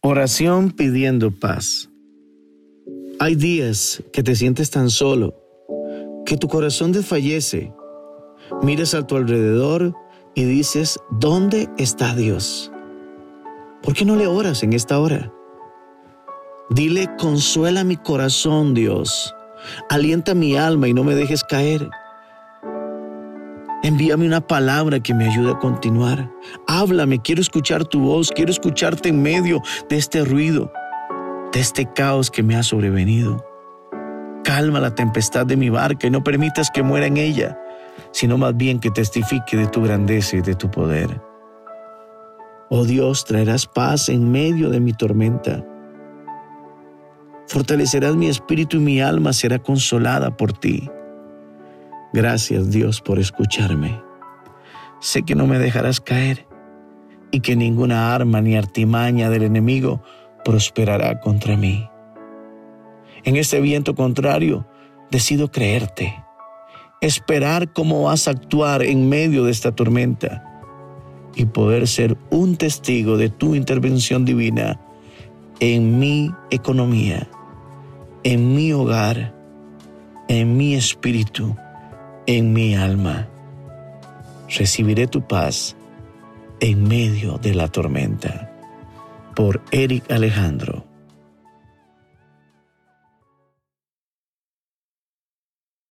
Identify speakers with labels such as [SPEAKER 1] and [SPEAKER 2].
[SPEAKER 1] Oración pidiendo paz. Hay días que te sientes tan solo, que tu corazón desfallece. Miras a tu alrededor y dices, ¿dónde está Dios? ¿Por qué no le oras en esta hora? Dile, consuela mi corazón, Dios. Alienta mi alma y no me dejes caer. Envíame una palabra que me ayude a continuar. Háblame, quiero escuchar tu voz, quiero escucharte en medio de este ruido, de este caos que me ha sobrevenido. Calma la tempestad de mi barca y no permitas que muera en ella, sino más bien que testifique de tu grandeza y de tu poder. Oh Dios, traerás paz en medio de mi tormenta. Fortalecerás mi espíritu y mi alma será consolada por ti. Gracias Dios por escucharme. Sé que no me dejarás caer y que ninguna arma ni artimaña del enemigo prosperará contra mí. En este viento contrario, decido creerte, esperar cómo vas a actuar en medio de esta tormenta y poder ser un testigo de tu intervención divina en mi economía, en mi hogar, en mi espíritu en mi alma. Recibiré tu paz en medio de la tormenta. Por Eric Alejandro.